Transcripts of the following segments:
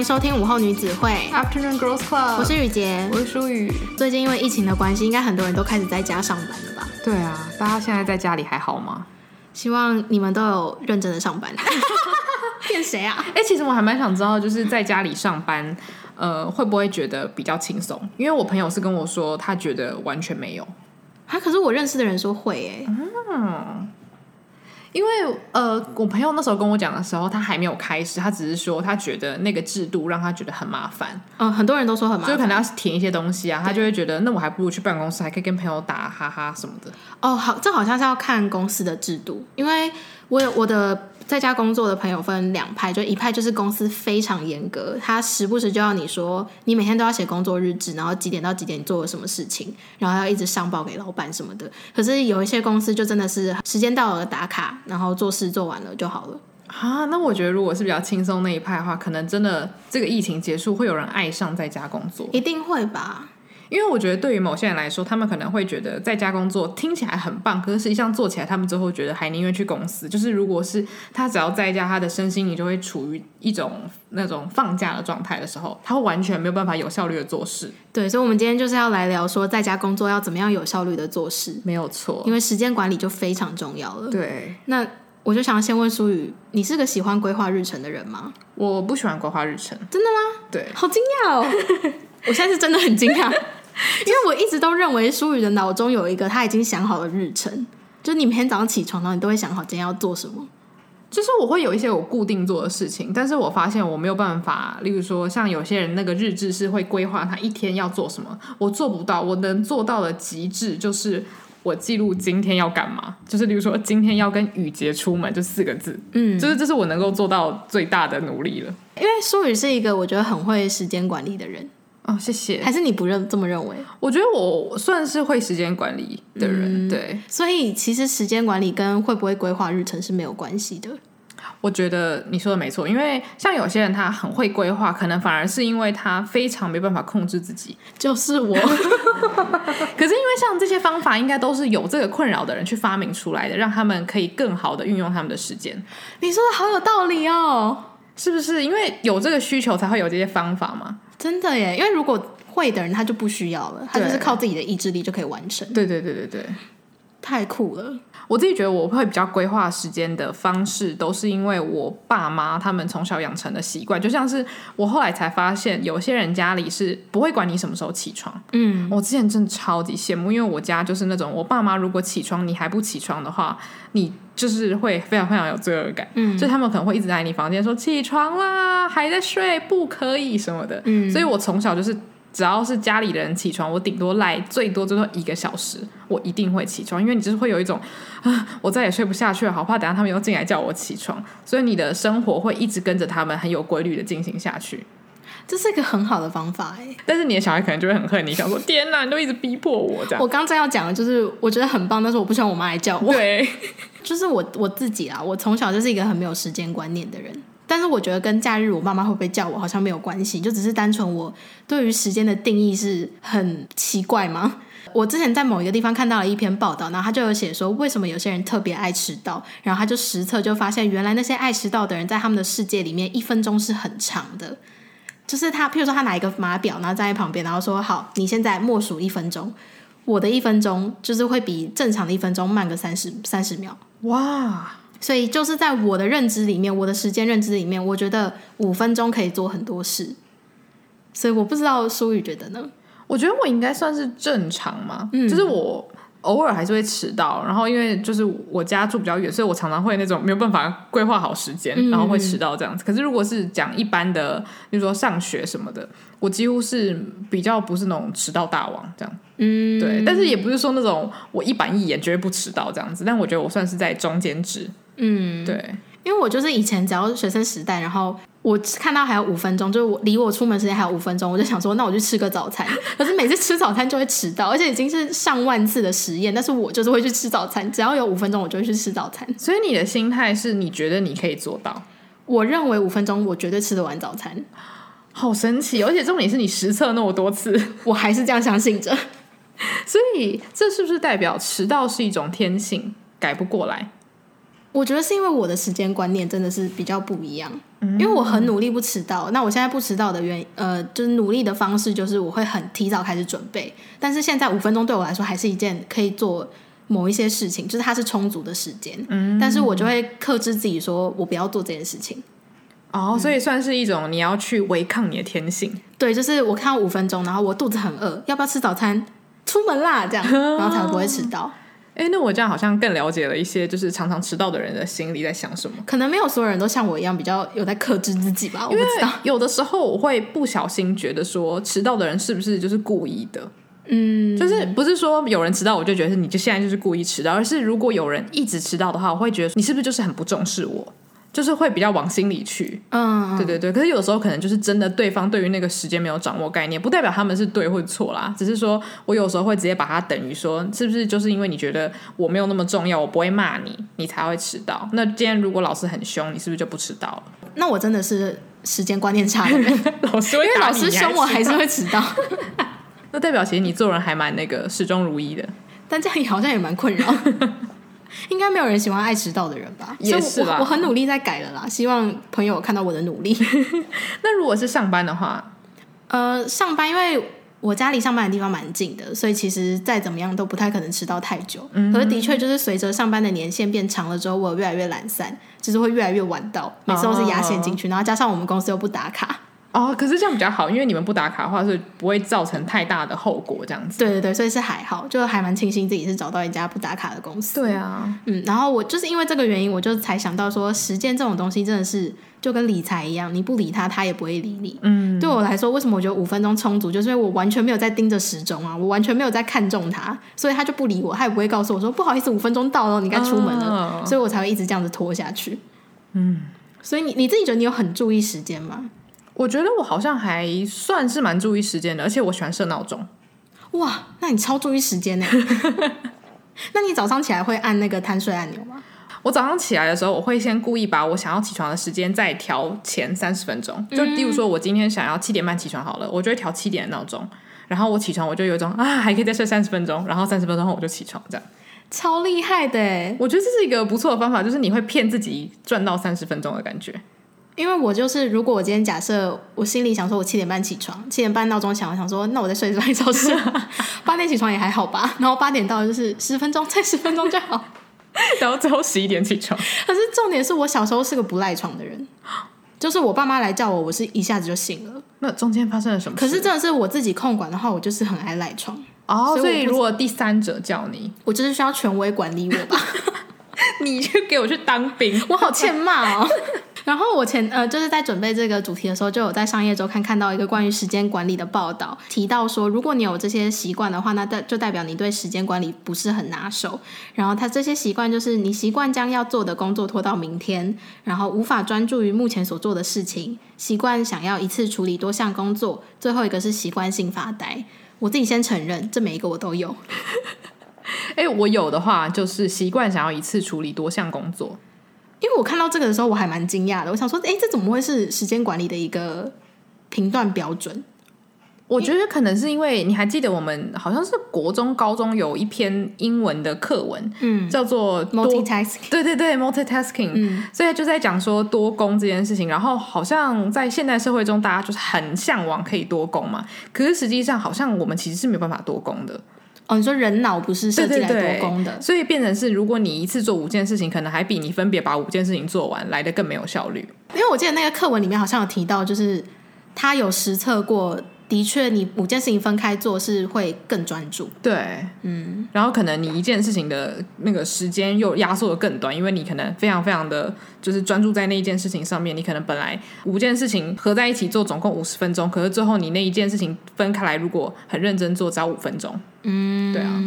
迎收听午后女子会 Afternoon Girls Club，我是雨洁，我是舒雨。最近因为疫情的关系，应该很多人都开始在家上班了吧？对啊，大家现在在家里还好吗？希望你们都有认真的上班。骗谁啊？哎、欸，其实我还蛮想知道，就是在家里上班，呃，会不会觉得比较轻松？因为我朋友是跟我说，他觉得完全没有。啊，可是我认识的人说会哎。嗯。因为呃，我朋友那时候跟我讲的时候，他还没有开始，他只是说他觉得那个制度让他觉得很麻烦。嗯，很多人都说很麻烦，就可能要填一些东西啊，他就会觉得那我还不如去办公室，还可以跟朋友打哈哈什么的。哦，好，这好像是要看公司的制度，因为我有我的。在家工作的朋友分两派，就一派就是公司非常严格，他时不时就要你说，你每天都要写工作日志，然后几点到几点做了什么事情，然后要一直上报给老板什么的。可是有一些公司就真的是时间到了打卡，然后做事做完了就好了。啊，那我觉得如果是比较轻松那一派的话，可能真的这个疫情结束会有人爱上在家工作，一定会吧。因为我觉得，对于某些人来说，他们可能会觉得在家工作听起来很棒，可是实际上做起来，他们最后觉得还宁愿去公司。就是如果是他只要在家，他的身心你就会处于一种那种放假的状态的时候，他会完全没有办法有效率的做事。对，所以，我们今天就是要来聊说，在家工作要怎么样有效率的做事。没有错，因为时间管理就非常重要了。对，那我就想先问舒雨，你是个喜欢规划日程的人吗？我不喜欢规划日程。真的吗？对，好惊讶哦！我现在是真的很惊讶。因为我一直都认为舒雨的脑中有一个他已经想好的日程，就你每天早上起床，然后你都会想好今天要做什么。就是我会有一些我固定做的事情，但是我发现我没有办法，例如说像有些人那个日志是会规划他一天要做什么，我做不到。我能做到的极致就是我记录今天要干嘛，就是例如说今天要跟雨洁出门就四个字，嗯，就是这是我能够做到最大的努力了。因为舒雨是一个我觉得很会时间管理的人。哦，谢谢。还是你不认这么认为？我觉得我算是会时间管理的人，嗯、对。所以其实时间管理跟会不会规划日程是没有关系的。我觉得你说的没错，因为像有些人他很会规划，可能反而是因为他非常没办法控制自己。就是我。可是因为像这些方法，应该都是有这个困扰的人去发明出来的，让他们可以更好的运用他们的时间。你说的好有道理哦，是不是？因为有这个需求，才会有这些方法嘛。真的耶，因为如果会的人他就不需要了，他就是靠自己的意志力就可以完成。对对对对对，太酷了！我自己觉得我会比较规划时间的方式，都是因为我爸妈他们从小养成的习惯，就像是我后来才发现，有些人家里是不会管你什么时候起床。嗯，我之前真的超级羡慕，因为我家就是那种我爸妈如果起床你还不起床的话，你就是会非常非常有罪恶感。嗯，就他们可能会一直在你房间说起床啦，还在睡，不可以什么的。嗯，所以我从小就是。只要是家里的人起床，我顶多赖最多最多一个小时，我一定会起床，因为你就是会有一种啊，我再也睡不下去了，好怕等下他们又进来叫我起床，所以你的生活会一直跟着他们很有规律的进行下去，这是一个很好的方法哎。但是你的小孩可能就会很恨你，想说天哪，你都一直逼迫我这样。我刚才要讲的就是我觉得很棒，但是我不希望我妈来叫我。对，就是我我自己啊，我从小就是一个很没有时间观念的人。但是我觉得跟假日我妈妈会不会叫我好像没有关系，就只是单纯我对于时间的定义是很奇怪吗？我之前在某一个地方看到了一篇报道，然后他就有写说为什么有些人特别爱迟到，然后他就实测就发现原来那些爱迟到的人在他们的世界里面一分钟是很长的，就是他譬如说他拿一个码表，然后站在旁边，然后说好，你现在默数一分钟，我的一分钟就是会比正常的一分钟慢个三十三十秒，哇！所以就是在我的认知里面，我的时间认知里面，我觉得五分钟可以做很多事。所以我不知道舒宇觉得呢？我觉得我应该算是正常嘛，嗯，就是我偶尔还是会迟到，然后因为就是我家住比较远，所以我常常会那种没有办法规划好时间，然后会迟到这样子。嗯，可是如果是讲一般的，比如说上学什么的，我几乎是比较不是那种迟到大王这样。嗯，对，但是也不是说那种我一板一眼绝对不迟到这样子，但我觉得我算是在中间值。嗯，对，因为我就是以前只要学生时代，然后我看到还有五分钟，就是我离我出门时间还有五分钟，我就想说，那我去吃个早餐。可是每次吃早餐就会迟到，而且已经是上万次的实验，但是我就是会去吃早餐，只要有五分钟，我就会去吃早餐。所以你的心态是你觉得你可以做到？我认为五分钟我绝对吃得完早餐，好神奇！而且重点是你实测那么多次，我还是这样相信着。所以这是不是代表迟到是一种天性，改不过来？我觉得是因为我的时间观念真的是比较不一样，嗯、因为我很努力不迟到。那我现在不迟到的原因，呃，就是努力的方式就是我会很提早开始准备。但是现在五分钟对我来说还是一件可以做某一些事情，就是它是充足的时间。嗯，但是我就会克制自己说，我不要做这件事情。哦，所以算是一种你要去违抗你的天性。对，就是我看到五分钟，然后我肚子很饿，要不要吃早餐？出门啦，这样，然后才不会迟到。哎，那我这样好像更了解了一些，就是常常迟到的人的心里在想什么。可能没有所有人都像我一样比较有在克制自己吧，我不知道。有的时候我会不小心觉得说，迟到的人是不是就是故意的？嗯，就是不是说有人迟到我就觉得是你就现在就是故意迟到，而是如果有人一直迟到的话，我会觉得你是不是就是很不重视我？就是会比较往心里去，嗯，对对对。可是有时候可能就是真的，对方对于那个时间没有掌握概念，不代表他们是对或错啦。只是说我有时候会直接把它等于说，是不是就是因为你觉得我没有那么重要，我不会骂你，你才会迟到。那今天如果老师很凶，你是不是就不迟到了？那我真的是时间观念差的人，老师因为老师凶我还是会迟到。那代表其实你做人还蛮那个始终如一的，但这样也好像也蛮困扰。应该没有人喜欢爱迟到的人吧？也是吧。我很努力在改了啦，希望朋友看到我的努力。那如果是上班的话，呃，上班因为我家离上班的地方蛮近的，所以其实再怎么样都不太可能迟到太久。嗯，可是的确就是随着上班的年限变长了之后，我越来越懒散，就是会越来越晚到，每次都是压线进去，哦，然后加上我们公司又不打卡。哦，可是这样比较好，因为你们不打卡的话，是不会造成太大的后果，这样子。对对对，所以是还好，就还蛮庆幸自己是找到一家不打卡的公司。对啊，嗯，然后我就是因为这个原因，我就才想到说，时间这种东西真的是就跟理财一样，你不理他，他也不会理你。嗯，对我来说，为什么我觉得五分钟充足，就是因为我完全没有在盯着时钟啊，我完全没有在看中他，所以他就不理我，他也不会告诉我说不好意思，五分钟到了，你该出门了，哦，所以我才会一直这样子拖下去。嗯，所以你你自己觉得你有很注意时间吗？我觉得我好像还算是蛮注意时间的，而且我喜欢设闹钟。哇，那你超注意时间呢？那你早上起来会按那个贪睡按钮吗？我早上起来的时候，我会先故意把我想要起床的时间再调前三十分钟。就例如说，我今天想要七点半起床好了，我就会调七点的闹钟。然后我起床，我就有一种啊，还可以再睡三十分钟。然后三十分钟后我就起床，这样超厉害的。我觉得这是一个不错的方法，就是你会骗自己赚到三十分钟的感觉。因为我就是，如果我今天假设我心里想说，我七点半起床，七点半闹钟响，我想说，那我再睡半个小时，八点起床也还好吧。然后八点到就是十分钟，再十分钟就好。然后最后十一点起床。可是重点是我小时候是个不赖床的人，就是我爸妈来叫我，我是一下子就醒了。那中间发生了什么？可是真的是我自己控管的话，我就是很爱赖床。哦，所以如果第三者叫你，我就是需要权威管理我吧。你就给我去当兵，我好欠骂哦。然后我前呃就是在准备这个主题的时候，就有在商业周刊看到一个关于时间管理的报道，提到说，如果你有这些习惯的话，那代就代表你对时间管理不是很拿手。然后他这些习惯就是你习惯将要做的工作拖到明天，然后无法专注于目前所做的事情，习惯想要一次处理多项工作，最后一个是习惯性发呆。我自己先承认，这每一个我都有。哎，我有的话就是习惯想要一次处理多项工作。因为我看到这个的时候，我还蛮惊讶的。我想说，哎，这怎么会是时间管理的一个评断标准？我觉得可能是因为你还记得我们好像是国中、高中有一篇英文的课文，嗯，叫做 multitasking。对对对，multitasking。嗯，所以就在讲说多工这件事情。然后好像在现代社会中，大家就是很向往可以多工嘛。可是实际上，好像我们其实是没有办法多工的。哦，你说人脑不是设计来多功的，对对对，所以变成是，如果你一次做五件事情，可能还比你分别把五件事情做完来的更没有效率。因为我记得那个课文里面好像有提到，就是他有实测过。的确，你五件事情分开做是会更专注。对，嗯，然后可能你一件事情的那个时间又压缩的更短，因为你可能非常非常的就是专注在那一件事情上面。你可能本来五件事情合在一起做总共五十分钟，可是最后你那一件事情分开来，如果很认真做，只要五分钟。嗯，对啊，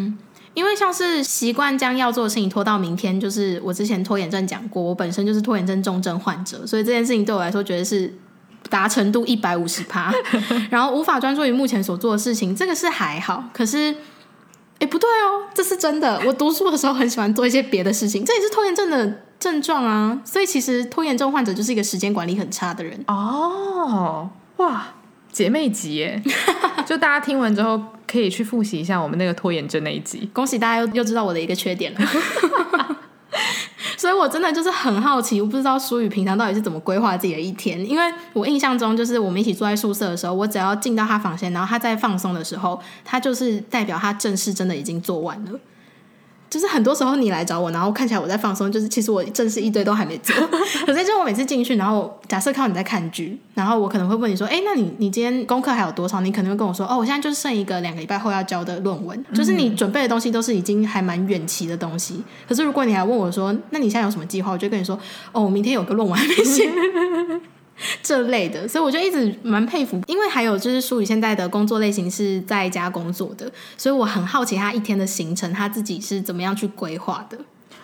因为像是习惯将要做的事情拖到明天，就是我之前拖延症讲过，我本身就是拖延症重症患者，所以这件事情对我来说觉得是。达成度一百五十趴，然后无法专注于目前所做的事情，这个是还好。可是，哎，不对哦，这是真的。我读书的时候很喜欢做一些别的事情，这也是拖延症的症状啊。所以，其实拖延症患者就是一个时间管理很差的人。哦，哇，姐妹集耶！就大家听完之后，可以去复习一下我们那个拖延症那一集。恭喜大家又又知道我的一个缺点了。所以我真的就是很好奇，我不知道苏宇平常到底是怎么规划自己的一天。因为我印象中，就是我们一起住在宿舍的时候，我只要进到他房间，然后他在放松的时候，他就是代表他正事真的已经做完了。就是很多时候你来找我，然后看起来我在放松，就是其实我正事一堆都还没做。可是就我每次进去，然后假设看到你在看剧，然后我可能会问你说：“哎，那你你今天功课还有多少？”你可能会跟我说：“哦，我现在就剩一个两个礼拜后要交的论文。”就是你准备的东西都是已经还蛮远期的东西。可是如果你还问我说：“那你现在有什么计划？”我就跟你说：“哦，我明天有个论文还没写。” 这类的，所以我就一直蛮佩服，因为还有就是舒宇现在的工作类型是在家工作的，所以我很好奇他一天的行程，他自己是怎么样去规划的。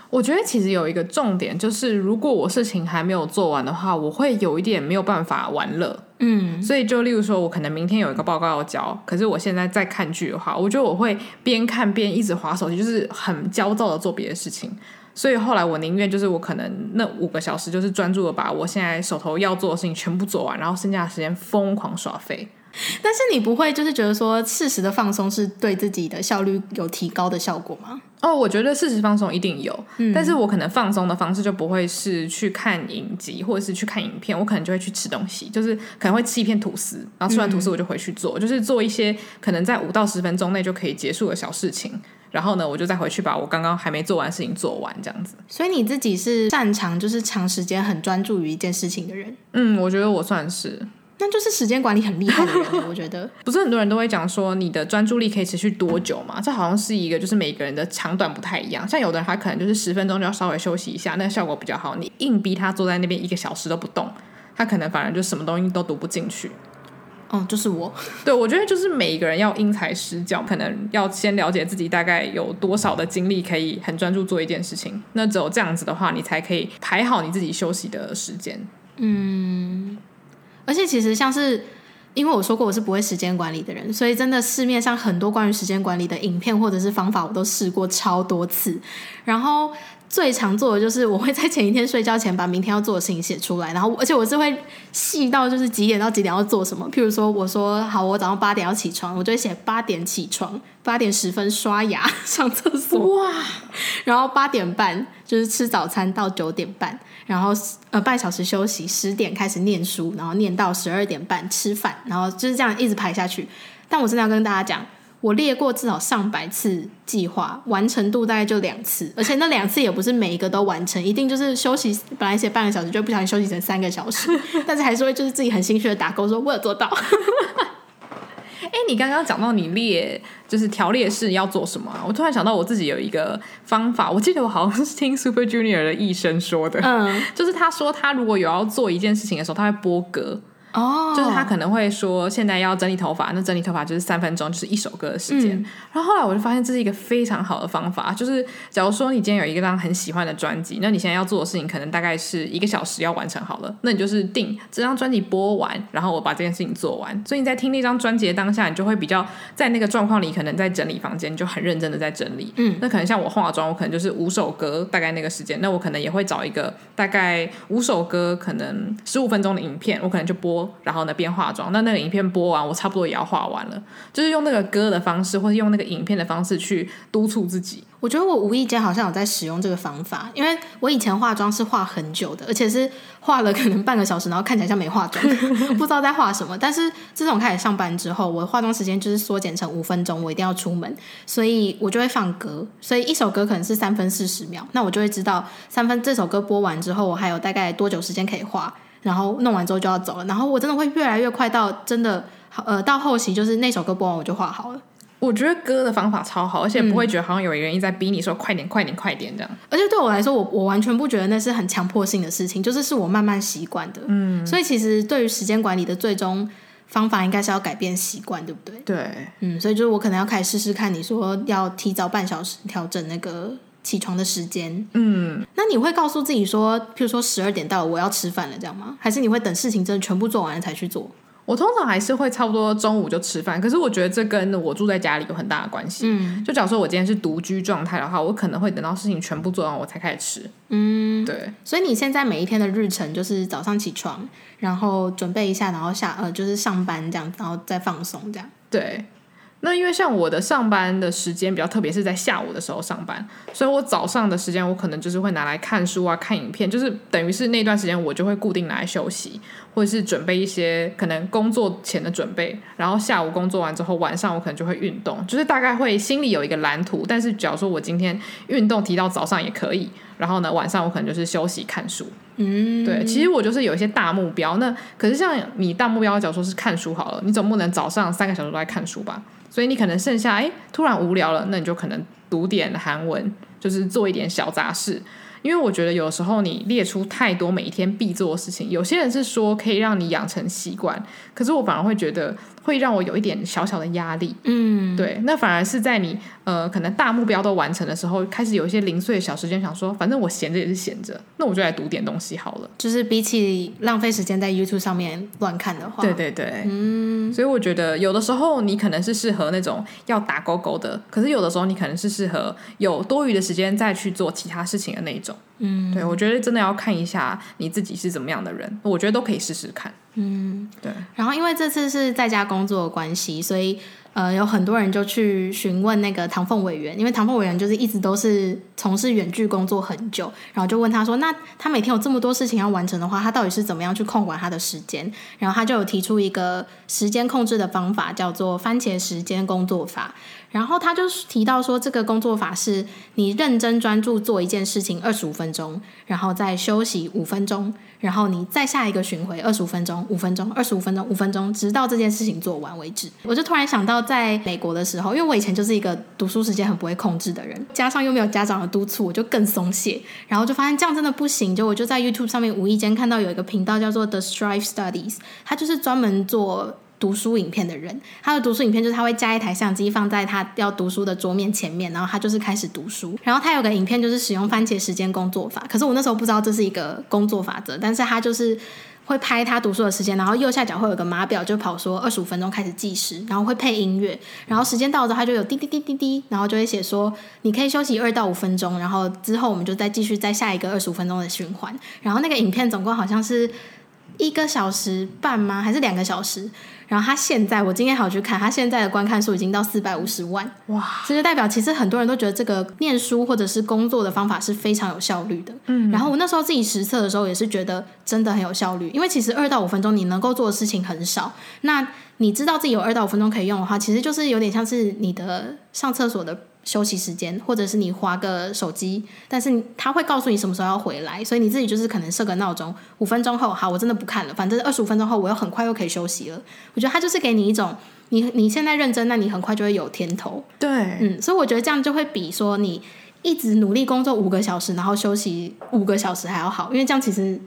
我觉得其实有一个重点，就是如果我事情还没有做完的话，我会有一点没有办法玩乐。嗯，所以就例如说，我可能明天有一个报告要交，可是我现在在看剧的话，我觉得我会边看边一直划手机，就是很焦躁的做别的事情。所以后来我宁愿就是我可能那五个小时就是专注的把我现在手头要做的事情全部做完，然后剩下的时间疯狂耍废。但是你不会就是觉得说适时的放松是对自己的效率有提高的效果吗？哦，我觉得适时放松一定有，嗯，但是我可能放松的方式就不会是去看影集或者是去看影片，我可能就会去吃东西，就是可能会吃一片吐司，然后吃完吐司我就回去做，嗯，就是做一些可能在五到十分钟内就可以结束的小事情。然后呢，我就再回去把我刚刚还没做完的事情做完，这样子。所以你自己是擅长就是长时间很专注于一件事情的人？嗯，我觉得我算是。那就是时间管理很厉害的人，我觉得。不是很多人都会讲说你的专注力可以持续多久嘛？这好像是一个就是每个人的长短不太一样。像有的人他可能就是十分钟就要稍微休息一下，那个效果比较好。你硬逼他坐在那边一个小时都不动，他可能反而就什么东西都读不进去。哦，就是我。对，我觉得就是每一个人要因材施教，可能要先了解自己大概有多少的精力可以很专注做一件事情。那只有这样子的话，你才可以排好你自己休息的时间。嗯，而且其实像是因为我说过我是不会时间管理的人，所以真的市面上很多关于时间管理的影片或者是方法，我都试过超多次，然后。最常做的就是我会在前一天睡觉前把明天要做的事情写出来，然后而且我是会细到就是几点到几点要做什么。譬如说，我说好，我早上八点要起床，我就会写八点起床，八点十分刷牙 上厕所，哇，然后八点半就是吃早餐到九点半，然后呃半小时休息，十点开始念书，然后念到十二点半吃饭，然后就是这样一直排下去。但我真的要跟大家讲。我列过至少上百次计划，完成度大概就两次，而且那两次也不是每一个都完成，一定就是休息，本来写半个小时就不小心休息成三个小时，但是还是会就是自己很心虚的打勾，说我有做到。哎、欸，你刚刚讲到你列就是条列式要做什么啊？我突然想到我自己有一个方法，我记得我好像是听 Super Junior 的医生说的，嗯，就是他说他如果有要做一件事情的时候，他会播歌。哦、oh.，就是他可能会说，现在要整理头发，那整理头发就是三分钟，就是一首歌的时间。嗯。然后后来我就发现这是一个非常好的方法，就是假如说你今天有一个让很喜欢的专辑，那你现在要做的事情可能大概是一个小时要完成好了，那你就是定这张专辑播完，然后我把这件事情做完。所以你在听那张专辑的当下，你就会比较在那个状况里，可能在整理房间，就很认真的在整理。嗯，那可能像我化妆，我可能就是五首歌，大概那个时间，那我可能也会找一个大概五首歌，可能十五分钟的影片，我可能就播。然后呢，边化妆，那那个影片播完，我差不多也要化完了。就是用那个歌的方式，或者用那个影片的方式去督促自己。我觉得我无意间好像有在使用这个方法，因为我以前化妆是化很久的，而且是化了可能半个小时，然后看起来像没化妆，不知道在化什么。但是自从开始上班之后，我的化妆时间就是缩减成五分钟，我一定要出门，所以我就会放歌，所以一首歌可能是三分四十秒，那我就会知道三分这首歌播完之后，我还有大概多久时间可以画。然后弄完之后就要走了，然后我真的会越来越快到真的，呃，到后期就是那首歌播完我就画好了。我觉得歌的方法超好，而且不会觉得好像有人原因在逼你说快点、快点、快点这样。而且对我来说，我我完全不觉得那是很强迫性的事情，就是是我慢慢习惯的。嗯，所以其实对于时间管理的最终方法，应该是要改变习惯，对不对？对，嗯，所以就是我可能要开始试试看，你说要提早半小时调整那个。起床的时间，嗯，那你会告诉自己说，譬如说十二点到了，我要吃饭了，这样吗？还是你会等事情真的全部做完了才去做？我通常还是会差不多中午就吃饭，可是我觉得这跟我住在家里有很大的关系。嗯，就假如说我今天是独居状态的话，我可能会等到事情全部做完我才开始吃。嗯，对。所以你现在每一天的日程就是早上起床，然后准备一下，然后下呃就是上班这样，然后再放松这样。对。那因为像我的上班的时间比较特别，是在下午的时候上班，所以我早上的时间我可能就是会拿来看书啊、看影片，就是等于是那段时间我就会固定拿来休息，或者是准备一些可能工作前的准备，然后下午工作完之后，晚上我可能就会运动，就是大概会心里有一个蓝图。但是假如说我今天运动提到早上也可以，然后呢晚上我可能就是休息看书。嗯，对，其实我就是有一些大目标。那可是像你大目标，假如说是看书好了，你总不能早上三个小时都在看书吧？所以你可能剩下，哎，突然无聊了，那你就可能读点韩文，就是做一点小杂事。因为我觉得有时候你列出太多每一天必做的事情，有些人是说可以让你养成习惯，可是我反而会觉得。会让我有一点小小的压力，嗯，对，那反而是在你呃可能大目标都完成的时候，开始有一些零碎的小时间，想说反正我闲着也是闲着，那我就来读点东西好了。就是比起浪费时间在 YouTube 上面乱看的话，对对对，嗯，所以我觉得有的时候你可能是适合那种要打勾勾的，可是有的时候你可能是适合有多余的时间再去做其他事情的那一种，嗯，对，我觉得真的要看一下你自己是怎么样的人，我觉得都可以试试看。嗯，对。然后因为这次是在家工作的关系，所以呃，有很多人就去询问那个唐凤委员，因为唐凤委员就是一直都是从事远距工作很久，然后就问他说，那他每天有这么多事情要完成的话，他到底是怎么样去控管他的时间？然后他就有提出一个时间控制的方法，叫做番茄时间工作法。然后他就提到说，这个工作法是你认真专注做一件事情二十五分钟，然后再休息五分钟，然后你再下一个巡回二十五分钟、五分钟、二十五分钟、五分钟，直到这件事情做完为止。我就突然想到，在美国的时候，因为我以前就是一个读书时间很不会控制的人，加上又没有家长的督促，我就更松懈，然后就发现这样真的不行。就我就在 YouTube 上面无意间看到有一个频道叫做 The Strive Studies，他就是专门做。读书影片的人，他的读书影片就是他会加一台相机放在他要读书的桌面前面，然后他就是开始读书。然后他有个影片就是使用番茄时间工作法，可是我那时候不知道这是一个工作法则，但是他就是会拍他读书的时间，然后右下角会有个码表，就跑说二十五分钟开始计时，然后会配音乐，然后时间到了之后他就有滴滴滴滴滴，然后就会写说你可以休息二到五分钟，然后之后我们就再继续再下一个二十五分钟的循环。然后那个影片总共好像是一个小时半吗？还是两个小时？然后他现在，我今天好去看，他现在的观看数已经到四百五十万，哇！这就代表其实很多人都觉得这个念书或者是工作的方法是非常有效率的。嗯，然后我那时候自己实测的时候也是觉得真的很有效率，因为其实二到五分钟你能够做的事情很少，那你知道自己有二到五分钟可以用的话，其实就是有点像是你的上厕所的。休息时间，或者是你划个手机，但是他会告诉你什么时候要回来，所以你自己就是可能设个闹钟，五分钟后，好，我真的不看了，反正二十五分钟后我又很快又可以休息了。我觉得他就是给你一种，你你现在认真，那你很快就会有甜头。对，嗯，所以我觉得这样就会比说你一直努力工作五个小时，然后休息五个小时还要好，因为这样其实。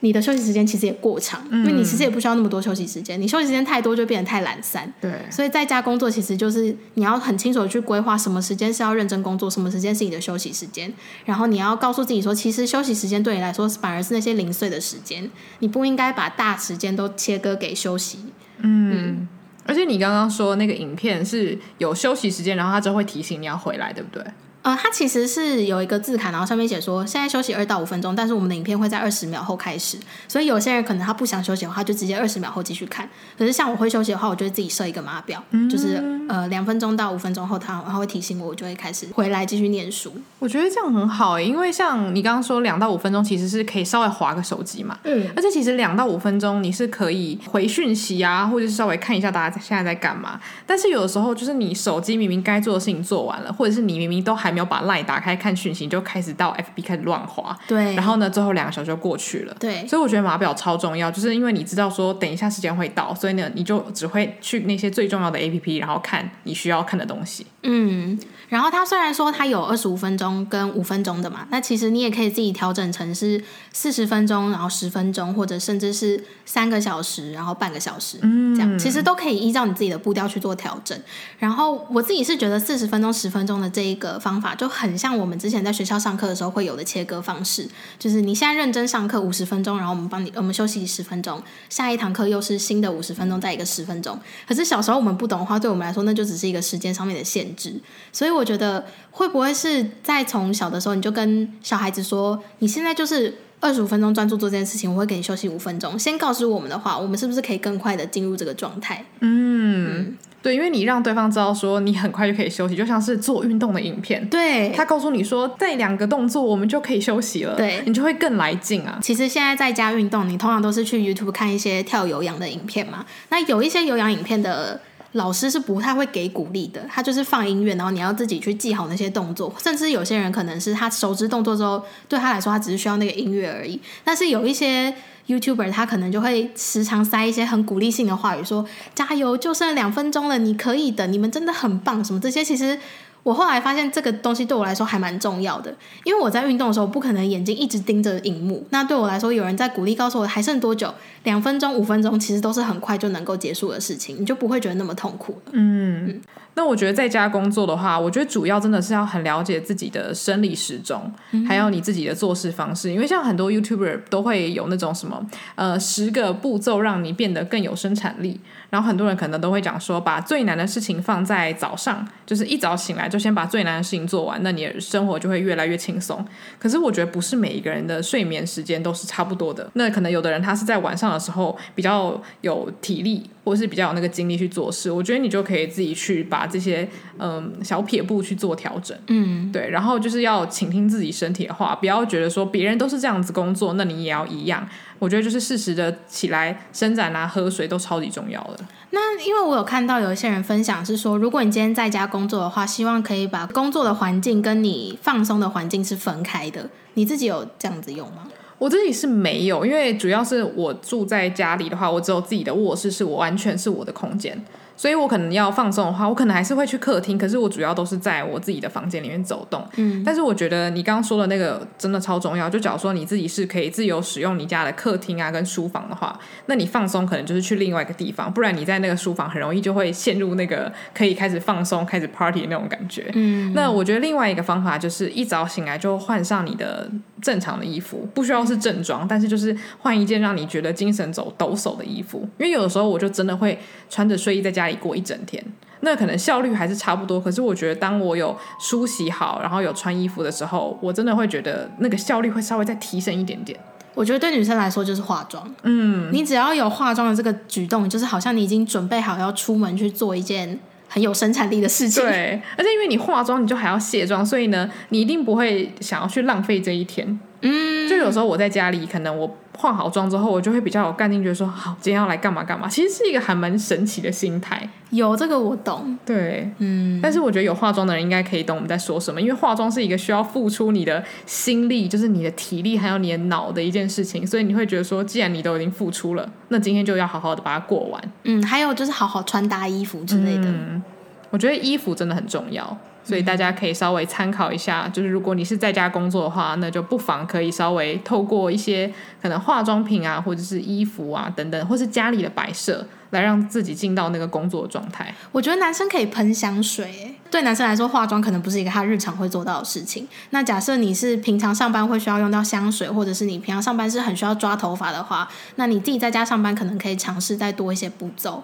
你的休息时间其实也过长，因为你其实也不需要那么多休息时间。你休息时间太多，就变得太懒散。对，所以在家工作其实就是你要很清楚的去规划什么时间是要认真工作，什么时间是你的休息时间。然后你要告诉自己说，其实休息时间对你来说反而是那些零碎的时间，你不应该把大时间都切割给休息。嗯，嗯，而且你刚刚说那个影片是有休息时间，然后它就会提醒你要回来，对不对？呃，它其实是有一个字卡，然后上面写说现在休息二到五分钟，但是我们的影片会在二十秒后开始，所以有些人可能他不想休息的话，就直接二十秒后继续看。可是像我会休息的话，我就会自己设一个码表，嗯、就是呃两分钟到五分钟后，他然后会提醒我，我就会开始回来继续念书。我觉得这样很好，因为像你刚刚说两到五分钟其实是可以稍微划个手机嘛，嗯，而且其实两到五分钟你是可以回讯息啊，或者是稍微看一下大家现在在干嘛。但是有的时候就是你手机明明该做的事情做完了，或者是你明明都还没有把 LINE 打开。看讯息就开始到 FB 开始乱滑，对，然后呢，最后两个小时就过去了，对，所以我觉得码表超重要，就是因为你知道说等一下时间会到，所以呢，你就只会去那些最重要的 APP，然后看你需要看的东西。嗯，然后它虽然说它有二十五分钟跟五分钟的嘛，那其实你也可以自己调整成是四十分钟，然后十分钟，或者甚至是三个小时，然后半个小时，嗯，这样其实都可以依照你自己的步调去做调整。然后我自己是觉得四十分钟、十分钟的这一个方法就很像我。我们之前在学校上课的时候会有的切割方式，就是你现在认真上课五十分钟，然后我们帮你，我们休息十分钟，下一堂课又是新的五十分钟，再一个十分钟。可是小时候我们不懂的话，对我们来说那就只是一个时间上面的限制。所以我觉得会不会是在从小的时候你就跟小孩子说，你现在就是二十五分钟专注做这件事情，我会给你休息五分钟。先告诉我们的话，我们是不是可以更快的进入这个状态？嗯。嗯对，因为你让对方知道说你很快就可以休息，就像是做运动的影片，对，他告诉你说这两个动作我们就可以休息了，对，你就会更来劲啊。其实现在在家运动，你通常都是去 YouTube 看一些跳有氧的影片嘛。那有一些有氧影片的老师是不太会给鼓励的，他就是放音乐，然后你要自己去记好那些动作。甚至有些人可能是他熟知动作之后，对他来说他只是需要那个音乐而已。但是有一些 YouTuber 他可能就会时常塞一些很鼓励性的话语，说加油，就剩两分钟了，你可以的，你们真的很棒，什么这些其实。我后来发现这个东西对我来说还蛮重要的，因为我在运动的时候不可能眼睛一直盯着荧幕。那对我来说，有人在鼓励告诉我还剩多久，两分钟、五分钟，其实都是很快就能够结束的事情，你就不会觉得那么痛苦了。嗯，嗯，那我觉得在家工作的话，我觉得主要真的是要很了解自己的生理时钟，嗯、还有你自己的做事方式。因为像很多 YouTuber 都会有那种什么呃十个步骤让你变得更有生产力。然后很多人可能都会讲说，把最难的事情放在早上，就是一早醒来就先把最难的事情做完，那你的生活就会越来越轻松。可是我觉得不是每一个人的睡眠时间都是差不多的，那可能有的人他是在晚上的时候比较有体力，或是比较有那个精力去做事。我觉得你就可以自己去把这些嗯小撇步去做调整，嗯，对。然后就是要倾听自己身体的话，不要觉得说别人都是这样子工作，那你也要一样。我觉得就是适时的起来伸展啊，喝水都超级重要的。那因为我有看到有一些人分享是说，如果你今天在家工作的话，希望可以把工作的环境跟你放松的环境是分开的。你自己有这样子用吗？我自己是没有，因为主要是我住在家里的话，我只有自己的卧室，是我完全是我的空间。所以我可能要放松的话，我可能还是会去客厅，可是我主要都是在我自己的房间里面走动。嗯，但是我觉得你刚刚说的那个真的超重要。就假如说你自己是可以自由使用你家的客厅啊跟书房的话，那你放松可能就是去另外一个地方，不然你在那个书房很容易就会陷入那个可以开始放松、开始 party 的那种感觉。嗯，那我觉得另外一个方法就是一早醒来就换上你的正常的衣服，不需要是正装，但是就是换一件让你觉得精神走抖擞的衣服，因为有的时候我就真的会穿着睡衣在家里过一整天，那可能效率还是差不多。可是我觉得，当我有梳洗好，然后有穿衣服的时候，我真的会觉得那个效率会稍微再提升一点点。我觉得对女生来说就是化妆，嗯，你只要有化妆的这个举动，就是好像你已经准备好要出门去做一件很有生产力的事情。对，而且因为你化妆，你就还要卸妆，所以呢，你一定不会想要去浪费这一天。嗯，就有时候我在家里，可能我。化好妆之后，我就会比较有干劲，觉得说好，今天要来干嘛干嘛。其实是一个还蛮神奇的心态。有这个我懂，对，嗯。但是我觉得有化妆的人应该可以懂我们在说什么，因为化妆是一个需要付出你的心力，就是你的体力还有你的脑的一件事情，所以你会觉得说，既然你都已经付出了，那今天就要好好的把它过完。嗯，还有就是好好穿搭衣服之类的。嗯，我觉得衣服真的很重要。所以大家可以稍微参考一下，就是如果你是在家工作的话，那就不妨可以稍微透过一些可能化妆品啊，或者是衣服啊等等，或是家里的摆设，来让自己进到那个工作状态。我觉得男生可以喷香水，对男生来说，化妆可能不是一个他日常会做到的事情。那假设你是平常上班会需要用到香水，或者是你平常上班是很需要抓头发的话，那你自己在家上班可能可以尝试再多一些步骤。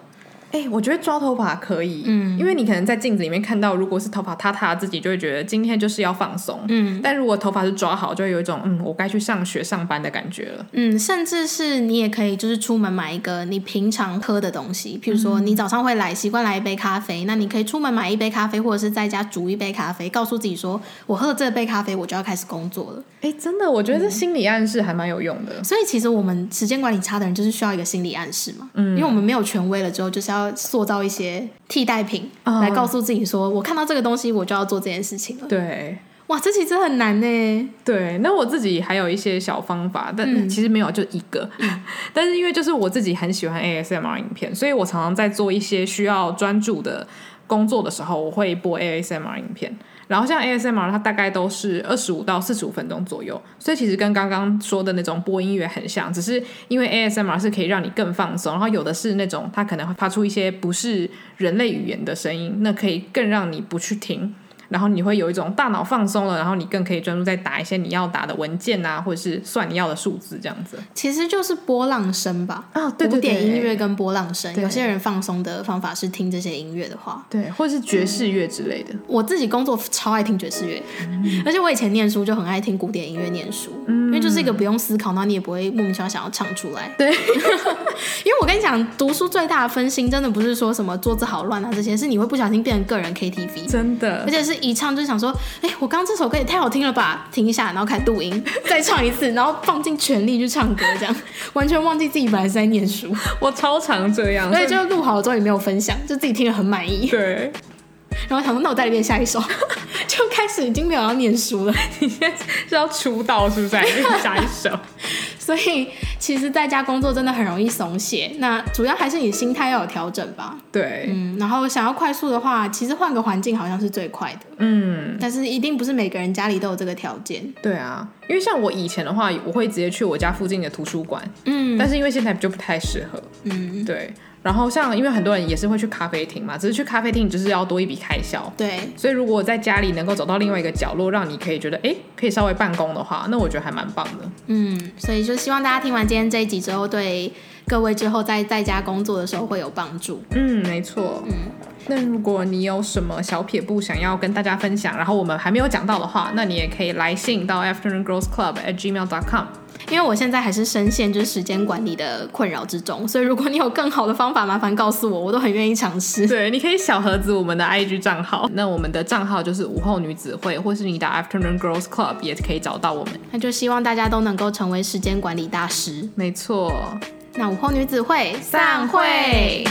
哎、欸，我觉得抓头发可以，嗯，因为你可能在镜子里面看到，如果是头发塌塌，自己就会觉得今天就是要放松，嗯，但如果头发是抓好，就会有一种嗯，我该去上学上班的感觉了，嗯，甚至是你也可以就是出门买一个你平常喝的东西，譬如说你早上会来习惯来一杯咖啡，那你可以出门买一杯咖啡，或者是在家煮一杯咖啡，告诉自己说我喝了这杯咖啡，我就要开始工作了。哎、欸，真的，我觉得这心理暗示还蛮有用的、嗯。所以其实我们时间管理差的人就是需要一个心理暗示嘛，嗯，因为我们没有权威了之后，就是要塑造一些。替代品来告诉自己说，我看到这个东西，我就要做这件事情了。对，哇，这其实很难呢。对，那我自己还有一些小方法，但其实没有，就一个。嗯、但是因为就是我自己很喜欢 ASMR 影片，所以我常常在做一些需要专注的工作的时候，我会播 ASMR 影片。然后像 ASMR，它大概都是二十五到四十五分钟左右，所以其实跟刚刚说的那种播音乐很像，只是因为 ASMR 是可以让你更放松，然后有的是那种它可能会发出一些不是人类语言的声音，那可以更让你不去听。然后你会有一种大脑放松了，然后你更可以专注在打一些你要打的文件啊，或者是算你要的数字这样子。其实就是波浪声吧。啊、哦，对对对，古典音乐跟波浪声，有些人放松的方法是听这些音乐的话，对，或者是爵士乐之类的。嗯、我自己工作超爱听爵士乐，嗯、而且我以前念书就很爱听古典音乐念书，嗯、因为就是一个不用思考，那你也不会莫名其妙想要唱出来。对，因为我跟你讲，读书最大的分心真的不是说什么桌子好乱啊这些，是你会不小心变成个人 KTV，真的，而且是一唱就想说。哎，我刚刚这首歌也太好听了吧！停一下，然后开始录音，再唱一次，然后放尽全力去唱歌，这样完全忘记自己本来是在念书。我超常这样，所以就录好了之后也没有分享，就自己听了很满意。对。然后想说，那我再练下一首，就开始已经没有要念书了。你现在是要出道是不是？下一首。所以其实在家工作真的很容易松懈，那主要还是你心态要有调整吧。对，嗯，然后想要快速的话，其实换个环境好像是最快的。嗯，但是一定不是每个人家里都有这个条件。对啊，因为像我以前的话，我会直接去我家附近的图书馆。嗯，但是因为现在就不太适合。嗯，对。然后像，因为很多人也是会去咖啡厅嘛，只是去咖啡厅就是要多一笔开销。对，所以如果在家里能够找到另外一个角落，让你可以觉得，哎，可以稍微办公的话，那我觉得还蛮棒的。嗯，所以就希望大家听完今天这一集之后，对各位之后在在家工作的时候会有帮助。嗯，没错。嗯，那如果你有什么小撇步想要跟大家分享，然后我们还没有讲到的话，那你也可以来信到 Afternoon Girls Club at gmail dot com。因为我现在还是深陷就是时间管理的困扰之中，所以如果你有更好的方法，麻烦告诉我，我都很愿意尝试。对，你可以小盒子我们的 IG 账号，那我们的账号就是午后女子会，或是你的 Afternoon Girls Club 也可以找到我们。那就希望大家都能够成为时间管理大师。没错，那午后女子会散会。